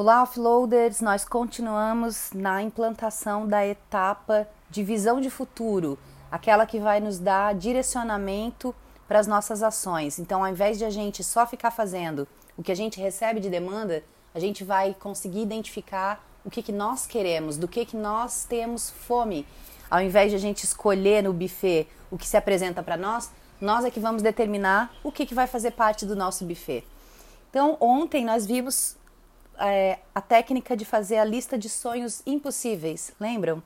Olá, offloaders! Nós continuamos na implantação da etapa de visão de futuro, aquela que vai nos dar direcionamento para as nossas ações. Então, ao invés de a gente só ficar fazendo o que a gente recebe de demanda, a gente vai conseguir identificar o que, que nós queremos, do que, que nós temos fome. Ao invés de a gente escolher no buffet o que se apresenta para nós, nós é que vamos determinar o que, que vai fazer parte do nosso buffet. Então, ontem nós vimos é, a técnica de fazer a lista de sonhos impossíveis, lembram?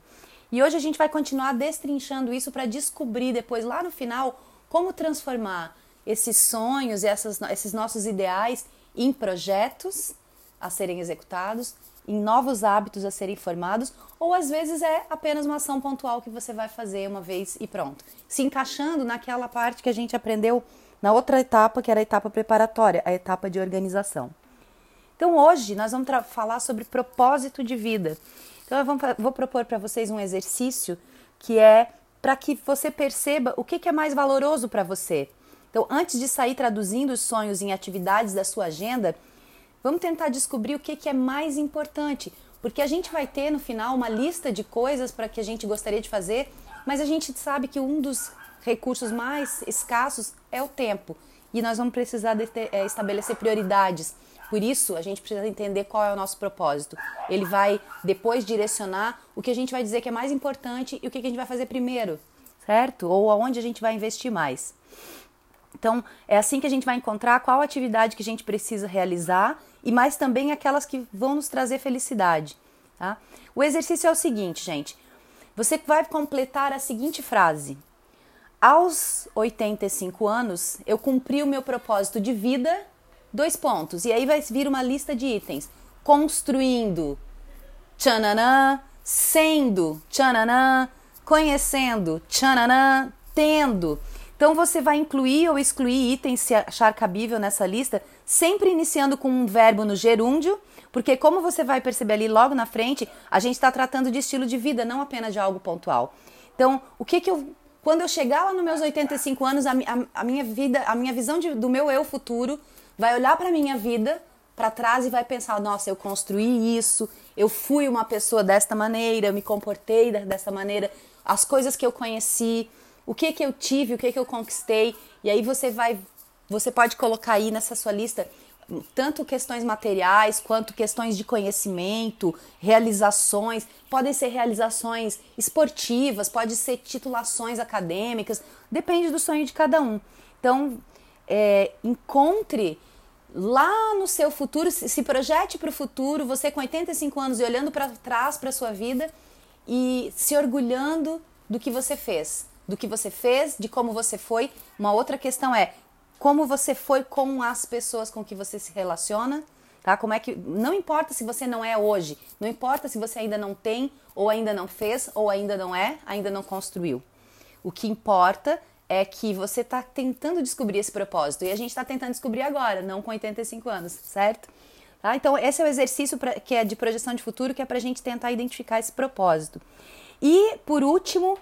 E hoje a gente vai continuar destrinchando isso para descobrir depois, lá no final, como transformar esses sonhos e essas, esses nossos ideais em projetos a serem executados, em novos hábitos a serem formados, ou às vezes é apenas uma ação pontual que você vai fazer uma vez e pronto. Se encaixando naquela parte que a gente aprendeu na outra etapa, que era a etapa preparatória, a etapa de organização. Então hoje nós vamos falar sobre propósito de vida. Então eu vou, vou propor para vocês um exercício que é para que você perceba o que, que é mais valoroso para você. Então, antes de sair traduzindo os sonhos em atividades da sua agenda, vamos tentar descobrir o que, que é mais importante. Porque a gente vai ter no final uma lista de coisas para que a gente gostaria de fazer, mas a gente sabe que um dos recursos mais escassos é o tempo. E nós vamos precisar de é, estabelecer prioridades. Por isso, a gente precisa entender qual é o nosso propósito. Ele vai depois direcionar o que a gente vai dizer que é mais importante e o que a gente vai fazer primeiro, certo? Ou aonde a gente vai investir mais. Então, é assim que a gente vai encontrar qual atividade que a gente precisa realizar e mais também aquelas que vão nos trazer felicidade. Tá? O exercício é o seguinte, gente. Você vai completar a seguinte frase: Aos 85 anos, eu cumpri o meu propósito de vida dois pontos. E aí vai vir uma lista de itens. Construindo, tchananã, sendo, tchananã, conhecendo, tchananã, tendo. Então você vai incluir ou excluir itens se achar cabível nessa lista, sempre iniciando com um verbo no gerúndio, porque como você vai perceber ali logo na frente, a gente está tratando de estilo de vida, não apenas de algo pontual. Então, o que que eu quando eu chegar lá nos meus 85 anos, a, a, a minha vida, a minha visão de, do meu eu futuro vai olhar para minha vida para trás e vai pensar: nossa, eu construí isso, eu fui uma pessoa desta maneira, eu me comportei dessa maneira, as coisas que eu conheci, o que que eu tive, o que que eu conquistei, e aí você vai, você pode colocar aí nessa sua lista tanto questões materiais quanto questões de conhecimento, realizações, podem ser realizações esportivas, pode ser titulações acadêmicas, depende do sonho de cada um. Então, é, encontre lá no seu futuro, se projete para o futuro, você com 85 anos e olhando para trás para a sua vida e se orgulhando do que você fez, do que você fez, de como você foi. Uma outra questão é como você foi com as pessoas com que você se relaciona, tá? Como é que não importa se você não é hoje, não importa se você ainda não tem ou ainda não fez ou ainda não é, ainda não construiu. O que importa é que você está tentando descobrir esse propósito e a gente está tentando descobrir agora, não com 85 anos, certo? Tá? Então, esse é o exercício pra, que é de projeção de futuro, que é para a gente tentar identificar esse propósito. E, por último,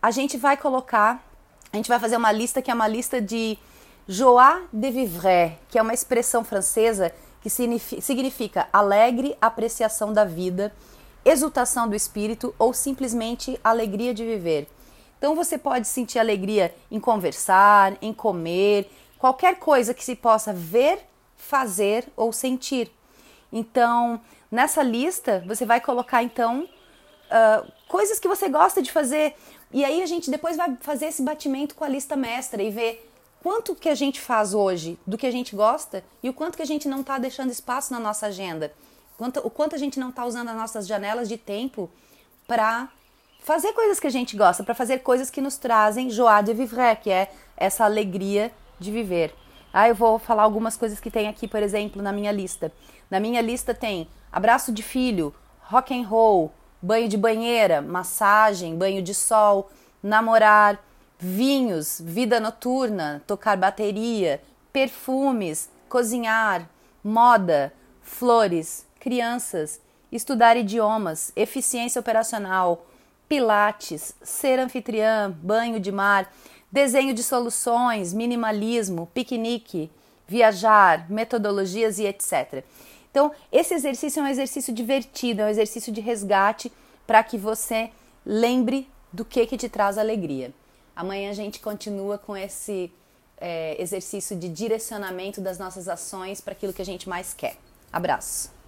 a gente vai colocar, a gente vai fazer uma lista que é uma lista de joie de vivre, que é uma expressão francesa que significa alegre apreciação da vida, exultação do espírito ou simplesmente alegria de viver. Então você pode sentir alegria em conversar, em comer, qualquer coisa que se possa ver, fazer ou sentir. Então, nessa lista, você vai colocar então uh, coisas que você gosta de fazer. E aí a gente depois vai fazer esse batimento com a lista mestra e ver quanto que a gente faz hoje do que a gente gosta e o quanto que a gente não está deixando espaço na nossa agenda. Quanto, o quanto a gente não está usando as nossas janelas de tempo para fazer coisas que a gente gosta, para fazer coisas que nos trazem joie de vivre, que é essa alegria de viver. Ah, eu vou falar algumas coisas que tem aqui, por exemplo, na minha lista. Na minha lista tem abraço de filho, rock and roll, banho de banheira, massagem, banho de sol, namorar, vinhos, vida noturna, tocar bateria, perfumes, cozinhar, moda, flores, crianças, estudar idiomas, eficiência operacional, pilates, ser anfitriã, banho de mar, desenho de soluções, minimalismo, piquenique, viajar, metodologias e etc. Então, esse exercício é um exercício divertido, é um exercício de resgate para que você lembre do que, que te traz alegria. Amanhã a gente continua com esse é, exercício de direcionamento das nossas ações para aquilo que a gente mais quer. Abraço!